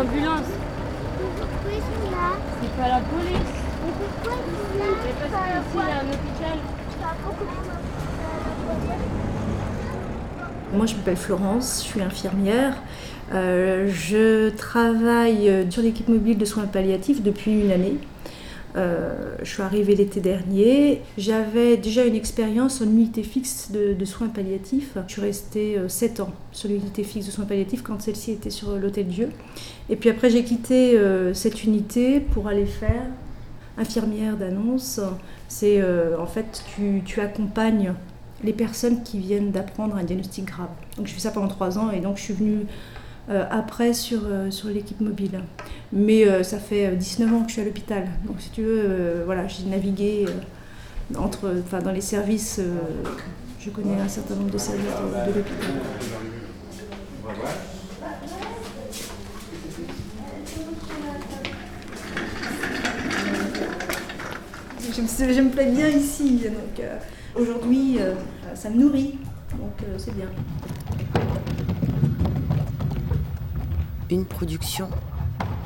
ambulances. Pourquoi ils sont là C'est pas la police. Mais pourquoi ils sont là Mais parce que ici, il y a un hôpital. Moi, je m'appelle Florence, je suis infirmière. Euh, je travaille sur l'équipe mobile de soins palliatifs depuis une année. Euh, je suis arrivée l'été dernier. J'avais déjà une expérience en unité fixe de, soins palliatifs. Je suis restée 7 ans sur l'unité fixe de soins palliatifs quand celle-ci était sur l'Hôtel Dieu. Et puis après, j'ai quitté euh, cette unité pour aller faire infirmière d'annonce. C'est euh, en fait, tu, tu accompagnes les personnes qui viennent d'apprendre un diagnostic grave. Donc je fais ça pendant 3 ans et donc je suis venue euh, après sur, euh, sur l'équipe mobile. Mais euh, ça fait 19 ans que je suis à l'hôpital. Donc si tu veux, voilà, j'ai navigué entre, dans les services, je connais un certain nombre de services de, l'hôpital. Je me, plais bien ici, donc aujourd'hui ça me nourrit, donc c'est bien. Une production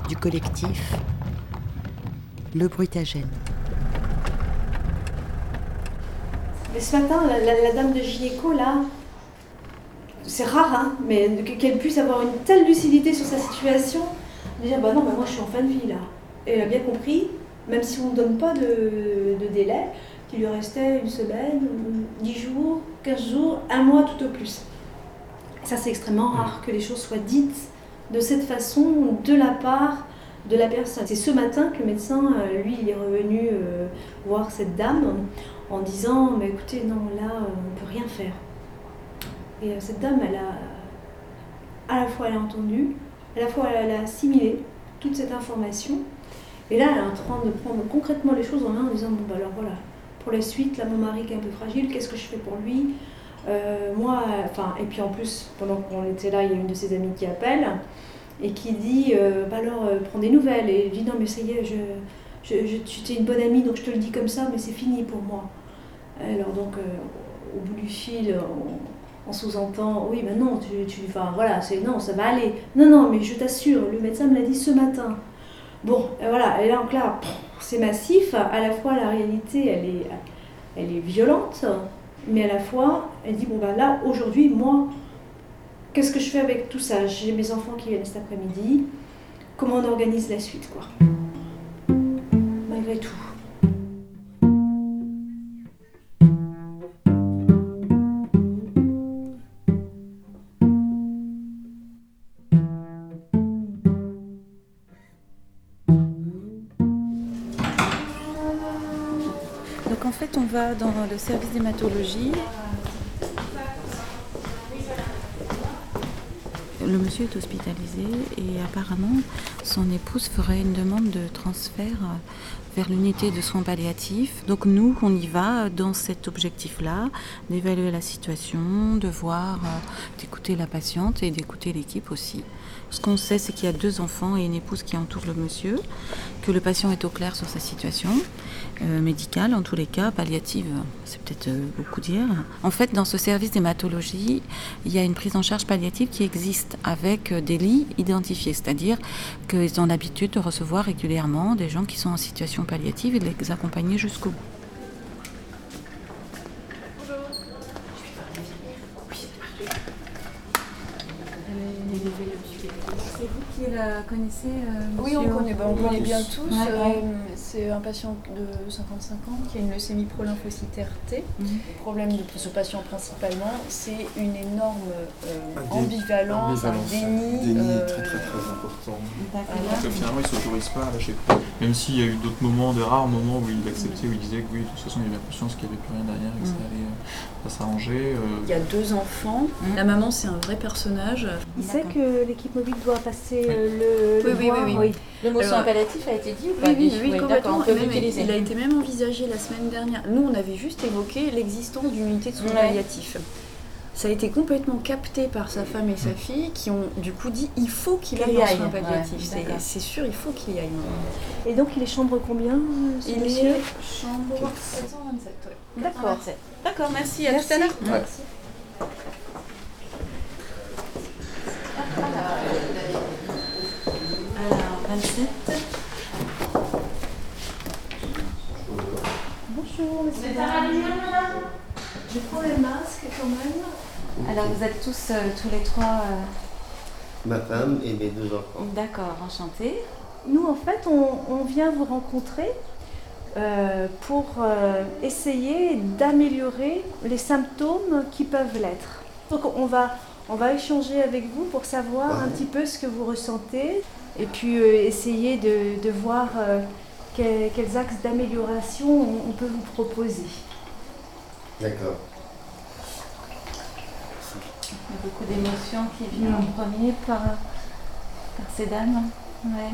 du collectif Le Brutagène. Mais ce matin, la, dame de gynéco, là, c'est rare, hein, mais qu'elle puisse avoir une telle lucidité sur sa situation, de dire, bah non, bah moi je suis en fin de vie, là. Et elle a bien compris, même si on ne donne pas de, délai, qu'il lui restait une semaine, 10 jours, 15 jours, un mois tout au plus. Ça, c'est extrêmement rare que les choses soient dites de cette façon de la part de la personne. C'est ce matin que le médecin, lui, il est revenu euh, voir cette dame en disant Mais écoutez, non, là, on ne peut rien faire. Et euh, cette dame, elle a à la fois elle a entendu, à la fois elle a assimilé toute cette information. Et là, elle est en train de prendre concrètement les choses en main en disant Bon, bah alors voilà, pour la suite, là, mon mari qui est un peu fragile, qu'est-ce que je fais pour lui? euh, moi, enfin, et puis en plus, pendant qu'on était là, il y a une de ses amies qui appelle et qui dit euh, bah alors, euh, prends des nouvelles. Et je dis non, mais ça y est, je, tu es une bonne amie, donc je te le dis comme ça, mais c'est fini pour moi. Alors, donc, au bout du fil, on, sous-entend oui, ben non, tu, tu, enfin, voilà, c'est non, ça va aller. Non, non, mais je t'assure, le médecin me l'a dit ce matin. Bon, et voilà, et là, en clair, c'est massif. À la fois, la réalité, elle est, elle est violente mais à la fois, elle dit, bon ben là, aujourd'hui, moi, qu'est-ce que je fais avec tout ça? J'ai mes enfants qui viennent cet après-midi, comment on organise la suite, quoi? Malgré tout. Donc en fait, on va dans le service d'hématologie. Le monsieur est hospitalisé et apparemment son épouse ferait une demande de transfert vers l'unité de soins palliatifs. Donc nous, on y va dans cet objectif-là, d'évaluer la situation, de voir, d'écouter la patiente et d'écouter l'équipe aussi. Ce qu'on sait, c'est qu'il y a deux enfants et une épouse qui entourent le monsieur, que le patient est au clair sur sa situation euh, médicale, en tous les cas, palliative, c'est peut-être euh, beaucoup dire. En fait, dans ce service d'hématologie, il y a une prise en charge palliative qui existe avec des lits identifiés, c'est-à-dire qu'ils ont l'habitude de recevoir régulièrement des gens qui sont en situation palliative et de les accompagner jusqu'au bout. C'est vous qui la connaissez euh, Oui, on connaît, bah, on connaît bien tous. Ouais, Euh, ouais. c'est un patient de 55 ans qui a une leucémie prolymphocytaire T. Mhm. Le problème de ce patient principalement, c'est une énorme euh, ambivalence, un déni. déni euh, très très très important. Parce que finalement, il ne s'autorise pas à lâcher prise. Même s'il y a eu d'autres moments, de rares moments où il acceptait, où il disait que oui, de toute façon, il avait conscience qu'il n'y avait plus rien derrière et que ça Mm. allait euh, s'arranger. euh, Il y a deux enfants. La maman, c'est un vrai personnage. Il sait que l'équipe mobile doit passer euh, le, le Oui, oui, oui, oui. Le mot soin palliatif a été dit ou pas Oui, oui, oui, d'accord, complètement. on peut Et même, l'utiliser. il a été même envisagé la semaine dernière. Nous, on avait juste évoqué l'existence d'une unité de soins Ouais. palliatifs. Ça a été complètement capté par sa femme et sa fille qui ont du coup dit il faut qu'il aille aille, soins ouais, palliatifs. C'est- d'accord. c'est sûr, il faut qu'il y aille. Et donc, il est chambre combien ce Il monsieur est chambre 727. ouais. D'accord. D'accord, merci, à Merci. tout à l'heure. Ouais. 27. Bonjour, monsieur. Je prends le masque quand même. Alors vous êtes tous, euh, tous les trois, euh, Ma femme et mes deux enfants. d'accord, enchantés. Nous, en fait, on, on vient vous rencontrer euh, pour euh, essayer d'améliorer les symptômes qui peuvent l'être. Donc, on va, on va échanger avec vous pour savoir un petit peu ce que vous ressentez et puis euh, essayer de, de voir euh, que- quels axes d'amélioration on, on peut vous proposer. D'accord. Il y a beaucoup d'émotions qui viennent en premier par, par ces dames. Ouais.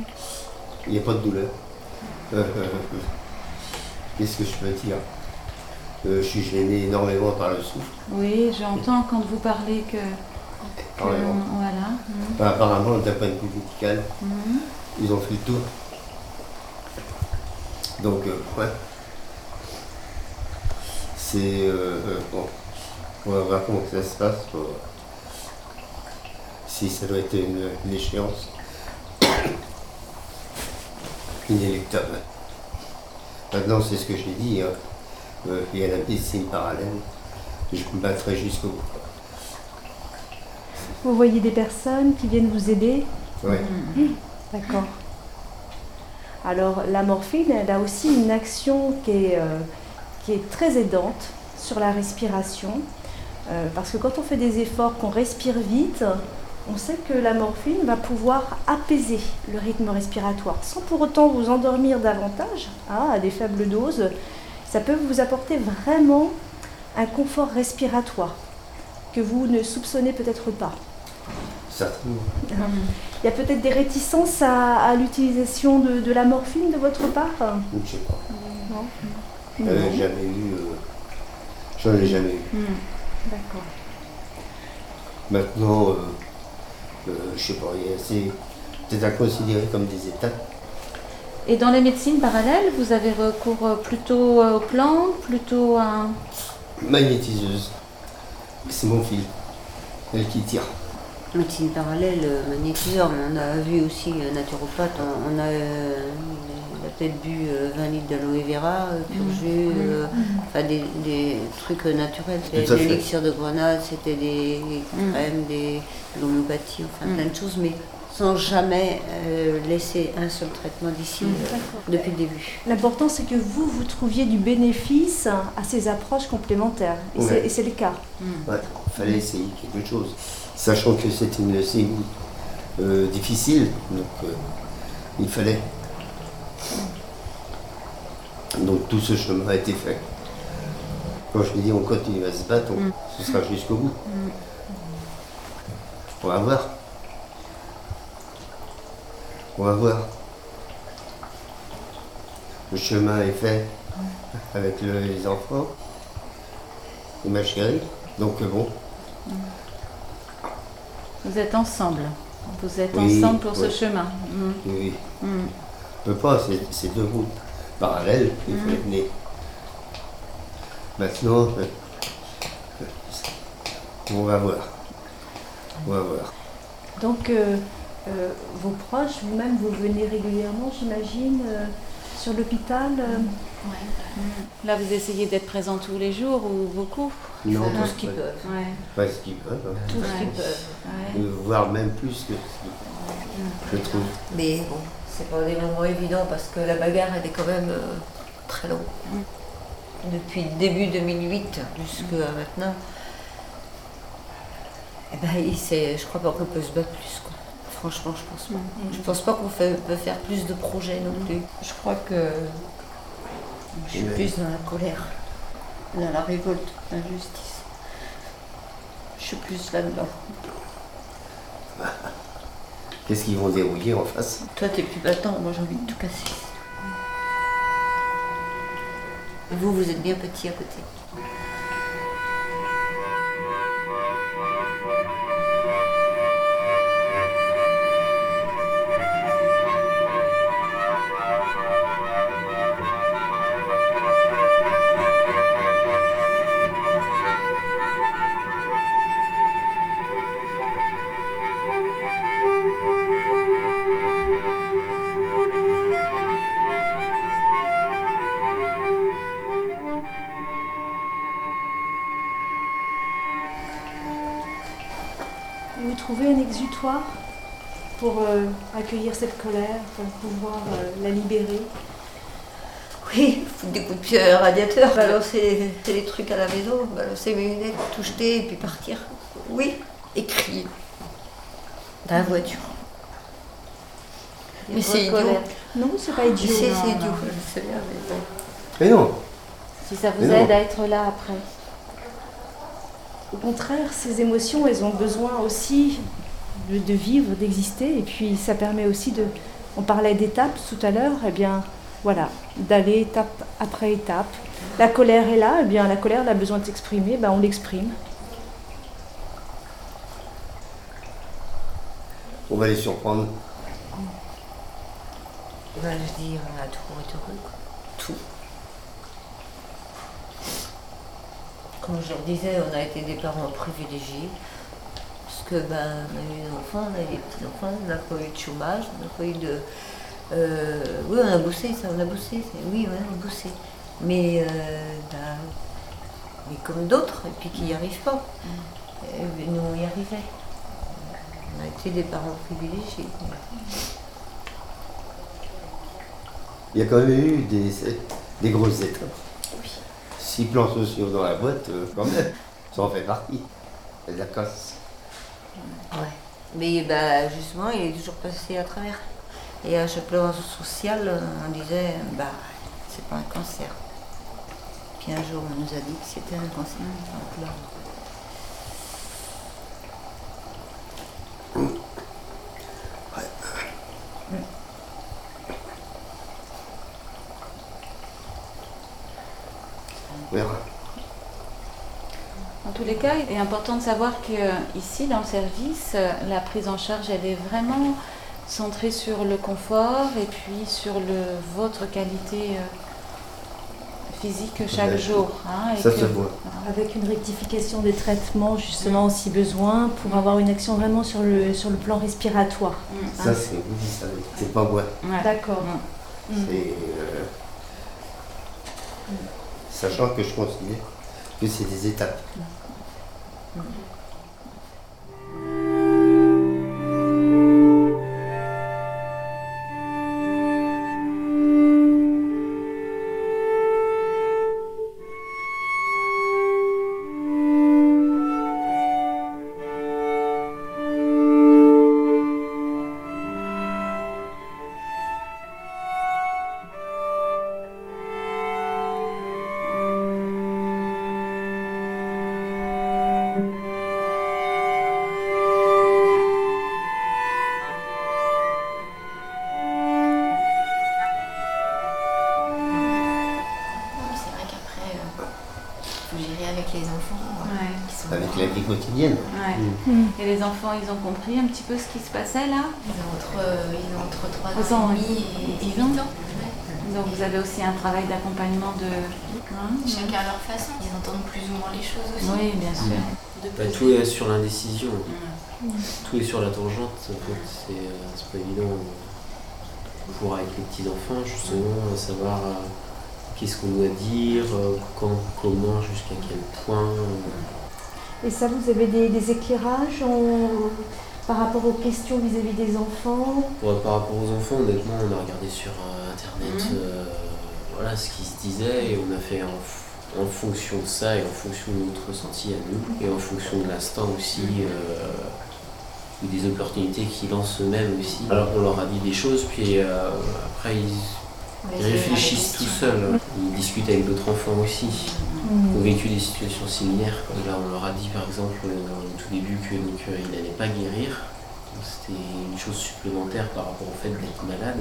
Il n'y a pas de douleur. Qu'est-ce que je peux dire? Euh, Je suis gêné énormément par le souffle. Oui, j'entends quand vous parlez que. voilà. Enfin, apparemment, d'un point de vue médical, Mhm. ils ont fait le tour. Donc, euh, ouais. C'est. euh, bon. On va voir comment ça se passe. pour- Si ça doit être une, une échéance. Inéluctable. Maintenant, c'est ce que j'ai dit. hein. Euh, il y a la médecine parallèle. Je me battrai jusqu'au bout. Vous voyez des personnes qui viennent vous aider Ouais. D'accord. Alors la morphine, elle a aussi une action qui est, euh, qui est très aidante sur la respiration. Euh, parce que quand on fait des efforts, qu'on respire vite, on sait que la morphine va pouvoir apaiser le rythme respiratoire sans pour autant vous endormir davantage hein, à des faibles doses. Ça peut vous apporter vraiment un confort respiratoire que vous ne soupçonnez peut-être pas. Certainement. Il y a peut-être des réticences à, à l'utilisation de, de la morphine de votre part? Je sais pas. Non. J'avais jamais eu. euh, J'en ai jamais eu. Mhm. D'accord. Maintenant, euh, euh, je sais pas, il y a- c'est peut-être à considérer comme des étapes. Et dans les médecines parallèles, vous avez recours euh, plutôt euh, aux plantes, plutôt à. Magnétiseuse. C'est mon fil. Elle qui tire. Médecine parallèle, euh, magnétiseur, on a vu aussi euh, naturopathe, on, on a, euh, il a peut-être bu euh, 20 litres d'aloe vera, euh, purgé, euh, enfin des, des trucs naturels, fait. l'élixir de grenade, c'était des crèmes, des, de l'homéopathie, enfin plein de choses, mais sans jamais euh, laisser un seul traitement d'ici euh, depuis le début. L'important, c'est que vous, vous trouviez du bénéfice à ces approches complémentaires. Et c'est- Ouais. et c'est le cas. Ouais, il fallait essayer quelque chose. Sachant que c'était une leucémie euh, difficile, donc euh, il fallait. Donc tout ce chemin a été fait. Quand je dis on continue à se battre, on- ce sera jusqu'au bout. On va voir. On va voir. Le chemin est fait avec le- les enfants et ma chérie. Donc euh, bon, Vous êtes ensemble. Vous êtes Oui, ensemble pour ce chemin. Mhm. oui, oui. Mhm. On peut pas, c'est- deux routes parallèles, faut les mener. Maintenant, euh, euh, on va voir. On va voir. Donc, euh, euh, vos proches, vous-même, vous venez régulièrement, j'imagine, euh, sur l'hôpital euh, Là, vous essayez d'être présent tous les jours ou beaucoup? Non, Tout pas, ce qu'ils peuvent. Ouais. pas ce qu'ils peuvent, hein. Tout ce qu'ils peuvent. ouais. Voire même plus que ce- je trouve. Mais bon, c'est pas des moments évidents parce que la bagarre elle est quand même euh, très longue. Depuis début 2008 jusqu'à maintenant, eh ben, je crois pas qu'on peut se battre plus. Quoi. Franchement, je pense pas. Je pense pas qu'on peut faire plus de projets non plus. Je crois que je suis plus dans la colère, dans la révolte, l'injustice. Je suis plus là-dedans. Qu'est-ce qu'ils vont dérouiller en face? Toi, t'es plus battant, moi j'ai envie de tout casser. Vous, vous êtes bien petit à côté. Pour euh, accueillir cette colère, pour pouvoir euh, la libérer Oui, foutre des coups de pied à un radiateur, balancer les trucs à la maison, balancer mes lunettes, tout jeter et puis partir. Oui, et crier. Dans la voiture. Mais c'est idiot. Non, c'est pas idiot. C'est non. idiot, je sais bien, mais bon. Mais non, Si ça vous Mais non. aide à être là après. Au contraire, ces émotions, elles ont besoin aussi de, de vivre, d'exister. Et puis, ça permet aussi de. On parlait d'étapes tout à l'heure, eh bien, voilà, d'aller étape après étape. La colère est là, eh bien, la colère, elle a besoin de s'exprimer, ben, on l'exprime. on va les surprendre. Ben, je dis, on a heureux, quoi. Tout. Comme je leur disais, on a été des parents privilégiés. Que, ben, on a eu des enfants, on a eu des petits-enfants, on n'a pas eu de chômage, on n'a pas eu de. Euh, oui, on a bossé, ça, on a bossé. Oui, ouais, on a bossé. Mais, euh, ben, mais comme d'autres, et puis qui n'y arrivent pas. Euh, nous, on y arrivait. On a été des parents privilégiés. Il y a quand même eu des, des grosses étapes. Six plans sociaux dans la boîte, quand même, ça en fait partie. La casse. Ouais. Mais bah, justement, il est toujours passé à travers. Et à chaque plan social, on disait, bah, c'est pas un cancer. Puis un jour, on nous a dit que c'était un cancer On verra. En tous les cas, il est important de savoir que ici, dans le service, la prise en charge, elle est vraiment centrée sur le confort et puis sur le, votre qualité euh, physique chaque Ouais. jour. hein, et Ça que- se voit. Avec une rectification des traitements, justement, si besoin, pour avoir une action vraiment sur le, sur le plan respiratoire. Mm. Ça, c'est oui, ça, c'est pas moi. Ouais. D'accord. Mm. Mm. Euh, Sachant que je considère que c'est des étapes. Vrai vie quotidienne. Ouais. Mm. Et les enfants, ils ont compris un petit peu ce qui se passait là Ils ont entre, euh, ils ont entre 3 Trois ans ans, et demi et, et 8 ans. Donc vous avez aussi un travail d'accompagnement de... Hein Chacun à leur façon. Ils entendent plus ou moins les choses aussi. Oui, bien sûr. De Bah, tout est sur l'indécision. Tout est sur la tangente. En fait, c'est euh, c'est pas évident pour avec les petits enfants justement savoir euh, qu'est-ce qu'on doit dire, euh, quand, comment, jusqu'à quel point. euh. Et ça, vous avez des, des éclairages en- par rapport aux questions vis-à-vis des enfants? Par rapport aux enfants, honnêtement, on a regardé sur euh, internet Mhm. euh, voilà, ce qui se disait et on a fait en, fonction de ça et en fonction de notre ressenti à nous et en fonction de l'instant aussi euh, ou des opportunités qu'ils lancent eux-mêmes aussi. Alors on leur a dit des choses puis euh, après ils, ils réfléchissent tout seuls. Ils discutent avec d'autres enfants aussi qui ont vécu des situations similaires. Là on leur a dit par exemple euh, au tout début que donc, euh, ils n'allaient pas guérir. C'était une chose supplémentaire par rapport au fait d'être malade.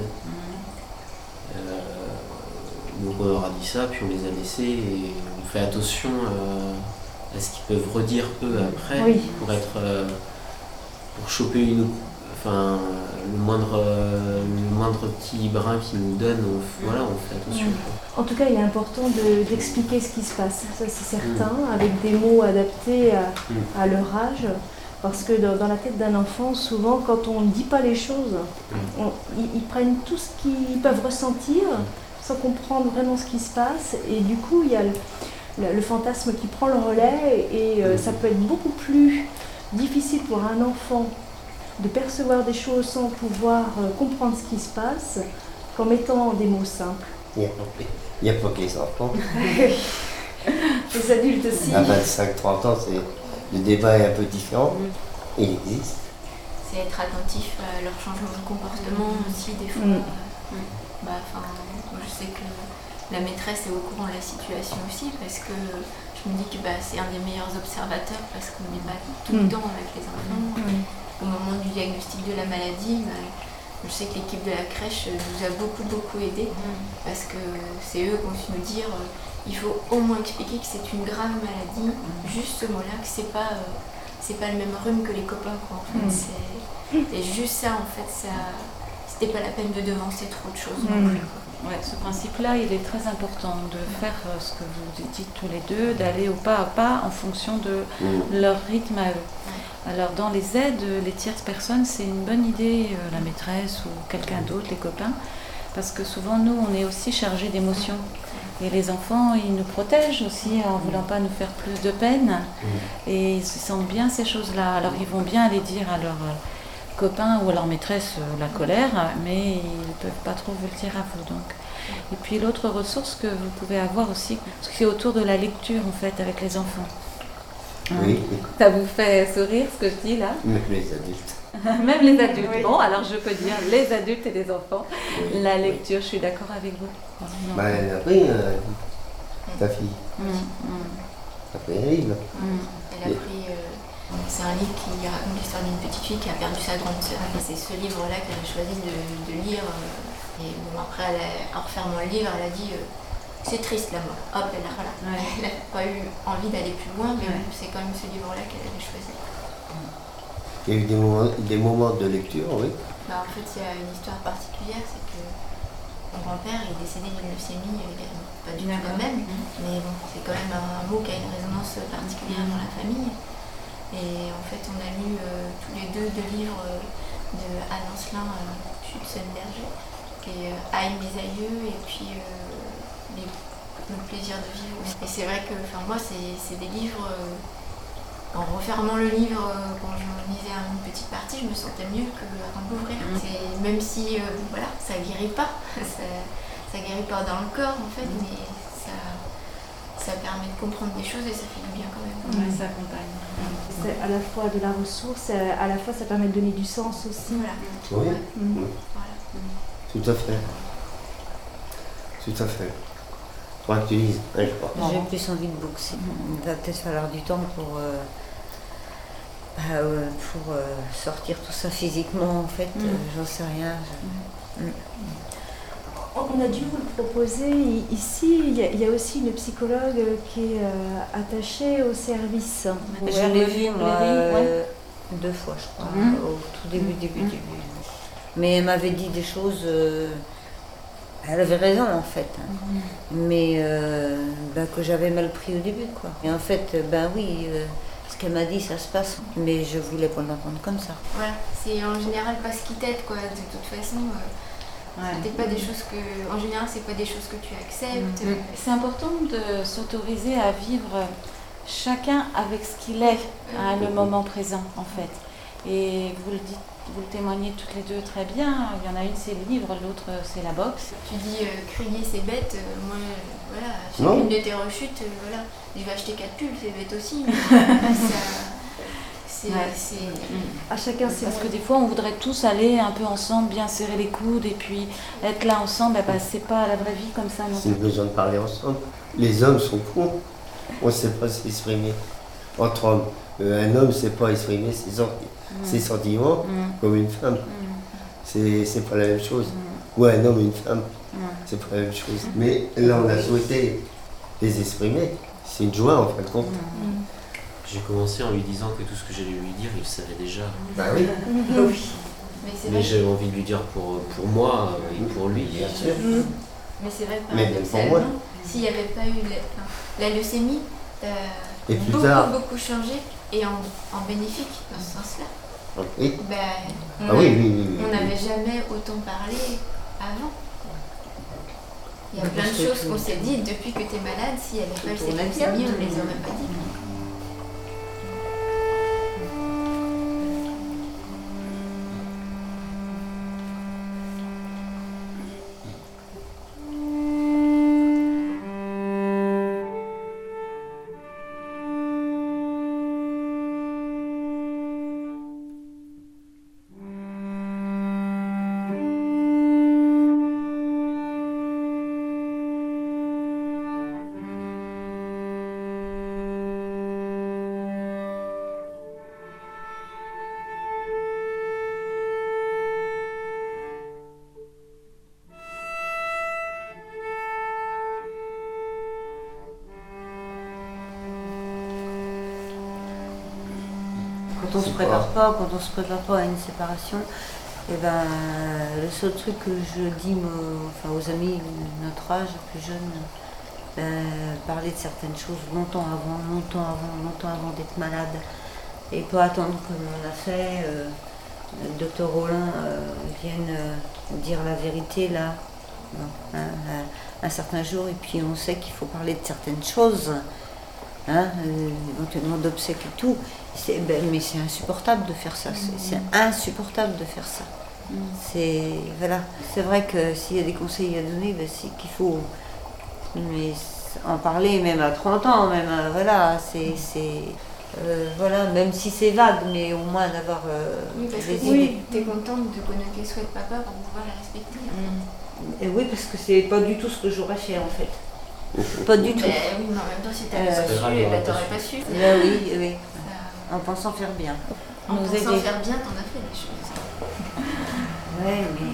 Euh, donc on leur a dit ça, puis on les a laissés et on fait attention euh, à ce qu'ils peuvent redire eux après Oui. pour être euh, pour choper une enfin le moindre le moindre petit brin qu'ils nous donnent, on, voilà, on fait attention. En tout cas, il est important de- d'expliquer ce qui se passe, ça c'est certain, avec des mots adaptés à, Mm. à leur âge. Parce que dans, dans la tête d'un enfant, souvent, quand on ne dit pas les choses, on- ils, ils prennent tout ce qu'ils peuvent ressentir sans comprendre vraiment ce qui se passe. Et du coup, il y a le, le- le fantasme qui prend le relais et euh, ça peut être beaucoup plus difficile pour un enfant de percevoir des choses sans pouvoir euh, comprendre ce qui se passe qu'en mettant des mots simples. Il n'y a, pas- que les enfants. Les adultes aussi. À 25-30 ans, c'est, le débat est un peu différent. Il existe. C'est être attentif à leur changement de comportement aussi, des fois. Mm. euh, bah, je sais que la maîtresse est au courant de la situation aussi, parce que je me dis que bah, c'est un des meilleurs observateurs, parce qu'on n'est pas tout le Mm. temps avec les enfants. Du diagnostic de la maladie, bah, je sais que l'équipe de la crèche nous a beaucoup, beaucoup aidés, parce que c'est eux qui ont su nous dire euh, il faut au moins expliquer que c'est une grave maladie, juste ce mot-là, que c'est pas, euh, c'est pas le même rhume que les copains. Quoi, en fait. Mm. C'est- Et juste ça, en fait, ça, c'était pas la peine de devancer trop de choses non Mm. plus. quoi. Ouais, ce principe-là, il est très important de faire euh, ce que vous dites tous les deux, d'aller au pas à pas en fonction de Mm. leur rythme à eux. Alors dans les aides, les tierces personnes, c'est une bonne idée, euh, la maîtresse ou quelqu'un d'autre, les copains, parce que souvent nous, on est aussi chargés d'émotions. Et les enfants, ils nous protègent aussi en voulant pas nous faire plus de peine. Et ils se sentent bien ces choses-là. Alors ils vont bien aller dire à leurs euh, copains ou à leur maîtresse euh, la colère, mais ils ne peuvent pas trop vous le dire à vous. Donc. Et puis l'autre ressource que vous pouvez avoir aussi, c'est autour de la lecture en fait avec les enfants. Hein. Oui, Ça vous fait sourire ce que je dis là? Même les adultes. Même les adultes. Bon, alors je peux dire les adultes et les enfants. Oui, La oui. lecture, je suis d'accord avec vous. Non. Bah, elle a pris, euh, ta fille. Mm, mm, Ça fait rire. mm. Elle a pris. C'est un livre qui raconte l'histoire d'une petite fille qui a perdu sa grande sœur. Et c'est ce livre-là qu'elle a choisi de, de lire. euh, et bon, après, elle a- en refermant le livre, elle a dit euh, C'est triste la mort. Hop, elle a, voilà. Ouais. Elle n'a pas eu envie d'aller plus loin, mais Ouais. c'est quand même ce livre-là qu'elle avait choisi. Il y a eu des moments, des moments de lecture, oui. Bah, en fait, il y a une histoire particulière, c'est que mon grand-père est décédé d'une leucémie euh, également. Pas du tout la D'accord. même, mais bon, c'est quand même un mot qui a une résonance particulière dans la famille. Et en fait, on a lu euh, tous les deux deux livres euh, de Anne Ancelin, euh, Schützenberger, qui est euh, Aïe mes aïeux et puis euh, les- Le plaisir de vivre. Et c'est vrai que enfin, moi, c'est c'est des livres. euh, en refermant le livre, euh, quand je lisais une petite partie, je me sentais mieux qu'avant de l'ouvrir. Mm. C'est- Même si euh, voilà, ça guérit pas, ça, ça guérit pas dans le corps en fait, mais ça, ça permet de comprendre des choses et ça fait du bien quand même. Ouais, ça accompagne. C'est à la fois de la ressource, et à la fois ça permet de donner du sens aussi. Voilà. Oui, Mm. Voilà. tout à fait. Tout à fait. Toi, tu lises, je crois. J'ai plus envie de boxer. Il va peut-être falloir du temps pour, euh, bah, euh, pour euh, sortir tout ça physiquement, en fait. Mm. Euh, J'en sais rien. je- Mm. On a dû vous le proposer ici. Il y, a, il y a aussi une psychologue qui est euh, attachée au service. Je l'ai vu, moi, ouais. euh, deux fois, je crois, Mhm. au tout début, début, Mhm. début. Mais elle m'avait dit des choses. euh, elle avait raison, en fait. hein. Mais euh, bah, que j'avais mal pris au début, quoi. Et en fait, ben oui, euh, ce qu'elle m'a dit, ça se passe. Mais je voulais pas l'entendre comme ça. Voilà, c'est en général pas ce qui t'aide quoi. De toute façon, euh, Ouais. c'est pas des choses que. En général, c'est pas des choses que tu acceptes. Mm. C'est important de s'autoriser à vivre chacun avec ce qu'il est à le moment présent, en fait. Et vous le dites, vous le témoignez toutes les deux très bien. Il y en a une, c'est le livre, l'autre, c'est la boxe. Tu dis euh, crier c'est bête, euh, moi euh, voilà, chacune de tes rechutes, euh, voilà, je vais acheter quatre pulls, c'est bête aussi. mais ça- c'est, Ouais. c'est- À chacun ses Parce que des fois, on voudrait tous aller un peu ensemble, bien serrer les coudes, et puis être là ensemble. Eh ben, c'est pas la vraie vie comme ça, non. C'est besoin de parler ensemble. Les hommes sont cons. On ne sait pas s'exprimer. Entre hommes, Euh, un homme ne sait pas exprimer ses, ses sentiments Mm. comme une femme. Mm. C'est c'est pas la même chose. Mm. Ou un homme et une femme, Mm. c'est pas la même chose. Mais là, on a souhaité les exprimer. C'est une joie en fin de compte. J'ai commencé en lui disant que tout ce que j'allais lui dire, il le savait déjà. Bah oui, Mais c'est Mais j'avais envie de lui dire pour, pour moi euh, et pour lui. bien sûr. mais c'est vrai Mais même pour moi. paradoxalement, s'il n'y avait pas eu la, leucémie, t'as Et plus beaucoup, tard. beaucoup changé et en, en bénéfique dans ce sens-là. Oui. Ben, on Ah a- oui, oui, oui. oui, On oui. n'avait jamais autant parlé avant. Il y a plein de choses qu'on s'est dites depuis que tu es malade. S'il n'y avait pas eu tout cette tournait leucémie, on ne les aurait pas dit. Quand on se prépare pas, quand on se prépare pas à une séparation, et ben le seul truc que je dis enfin, aux amis de notre âge, plus jeunes, ben, parler de certaines choses longtemps avant, longtemps avant, longtemps avant d'être malade. Et pas attendre comme on a fait, euh, le docteur Rollin euh, vienne euh, dire la vérité là, hein, un, un certain jour, et puis on sait qu'il faut parler de certaines choses, hein, euh, éventuellement d'obsèques et tout. C'est- ben, mais c'est insupportable de faire ça, c'est c'est insupportable de faire ça. C'est voilà, c'est vrai que s'il y a des conseils à donner, ben, c'est qu'il faut mais en parler même à 30 ans, même euh, voilà, c'est c'est, euh, voilà, même si c'est vague, mais au moins d'avoir euh, Oui, parce que des idées. t'es contente de connaître les souhaits de papa pour pouvoir les respecter. Et oui, parce que c'est pas du tout ce que j'aurais fait en fait. Pas du tout. Mais oui, mais en même temps, si t'avais Euh, pas su, ben, t'aurais pas pas su. Là, oui, oui. En pensant faire bien. En Nous pensant aider. faire bien, t'en as fait des choses. Ouais, mais.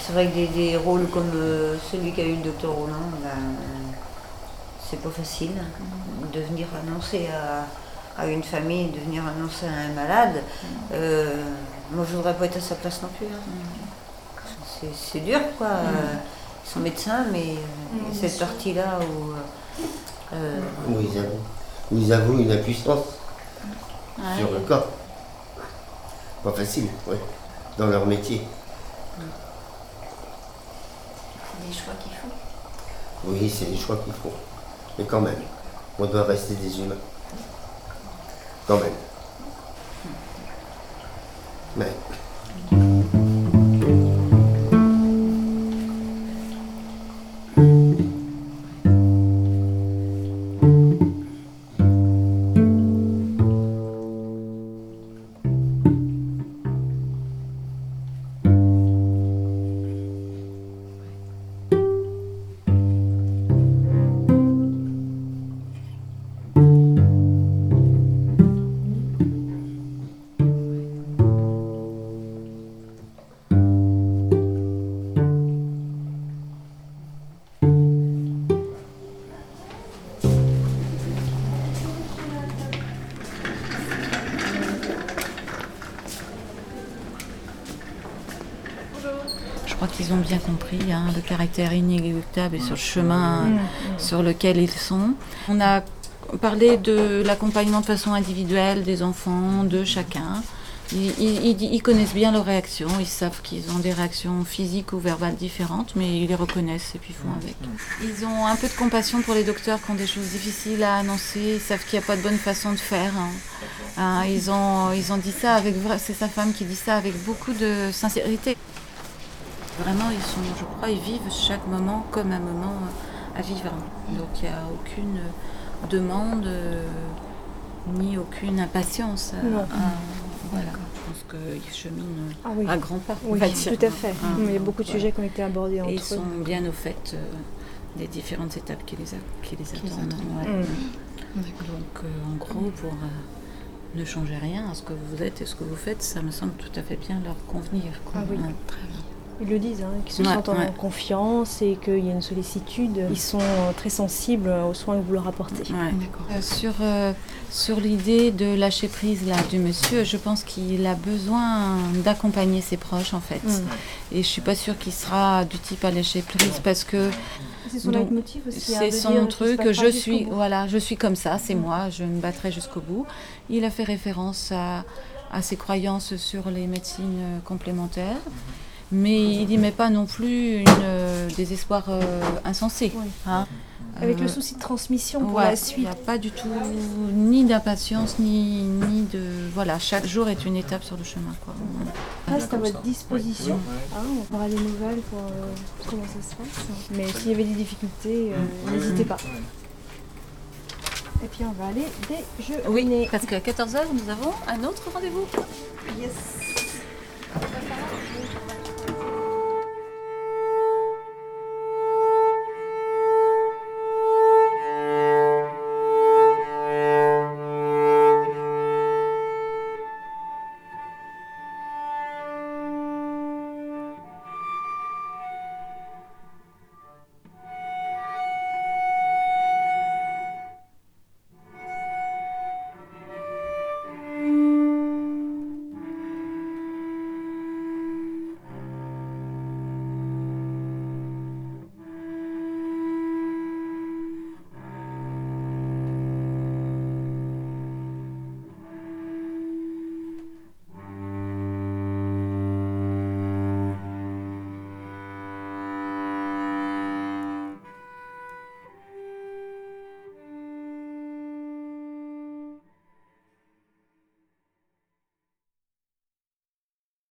C'est vrai que des, des rôles comme euh, celui qu'a eu le docteur Roland, ben, c'est pas facile. De venir annoncer à, à une famille, de venir annoncer à un malade. Euh, moi, je voudrais pas être à sa place non plus. hein. C'est- C'est dur, quoi. Euh, Ils sont médecins, mais euh, cette partie-là où. Euh, Où ils avouent, où ils avouent une impuissance sur le corps. Pas facile, oui, dans leur métier. C'est des choix qu'il faut. Oui, c'est des choix qu'il faut. Mais quand même, on doit rester des humains. Quand même. Compris hein, le caractère inéluctable et sur le chemin Mm. sur lequel ils sont. On a parlé de l'accompagnement de façon individuelle des enfants, de chacun. Ils, ils- ils- ils connaissent bien leurs réactions, ils savent qu'ils ont des réactions physiques ou verbales différentes, mais ils les reconnaissent et puis font avec. Ils ont un peu de compassion pour les docteurs qui ont des choses difficiles à annoncer, ils savent qu'il n'y a pas de bonne façon de faire. hein. Hein, ils, ont, ils ont dit ça avec c'est sa femme qui dit ça avec beaucoup de sincérité. Vraiment, ils sont, je crois, ils vivent chaque moment comme un moment à vivre. Donc il n'y a aucune demande euh, ni aucune impatience. à- Non. à- voilà, je pense qu'ils cheminent Ah oui. à grands pas. Oui, tout à fait. Hein, Il y a beaucoup de voilà. sujets qui ont été abordés entre Et ils eux. sont bien au fait euh, des différentes étapes qui les, a- qui les attendent. attendent. ouais. Mm. Donc euh, en gros, pour euh, ne changer rien à ce que vous êtes et ce que vous faites, ça me semble tout à fait bien leur convenir. quoi. Ah oui. Ouais, très bien. Ils le disent, hein, qu'ils se Ouais, sentent en ouais. confiance et qu'il y a une sollicitude. Ils sont euh, très sensibles aux soins que vous leur apportez. Ouais. Euh, sur euh, sur l'idée de lâcher prise là du monsieur, je pense qu'il a besoin d'accompagner ses proches en fait. Mm. Et je suis pas sûre qu'il sera du type à lâcher prise parce que C'est son leitmotiv aussi. hein, c'est son truc. Je suis voilà, je suis comme ça, c'est moi. Je me battrai jusqu'au bout. Il a fait référence à à ses croyances sur les médecines complémentaires. Mais il n'y met pas non plus une, euh, des espoirs euh, insensés. Oui. hein. Avec Euh, le souci de transmission pour Ouais, la Il suite. n'y a pas du tout ni d'impatience, ni, ni de... Voilà, chaque jour est une étape sur le chemin. Quoi. reste à votre disposition. Ouais. Ah, on aura des nouvelles pour euh, comment ça se passe. Mais s'il y avait des difficultés, euh, Ouais, n'hésitez pas. Et puis on va aller déjeuner. Oui, parce qu'à 14h, nous avons un autre rendez-vous. Yes.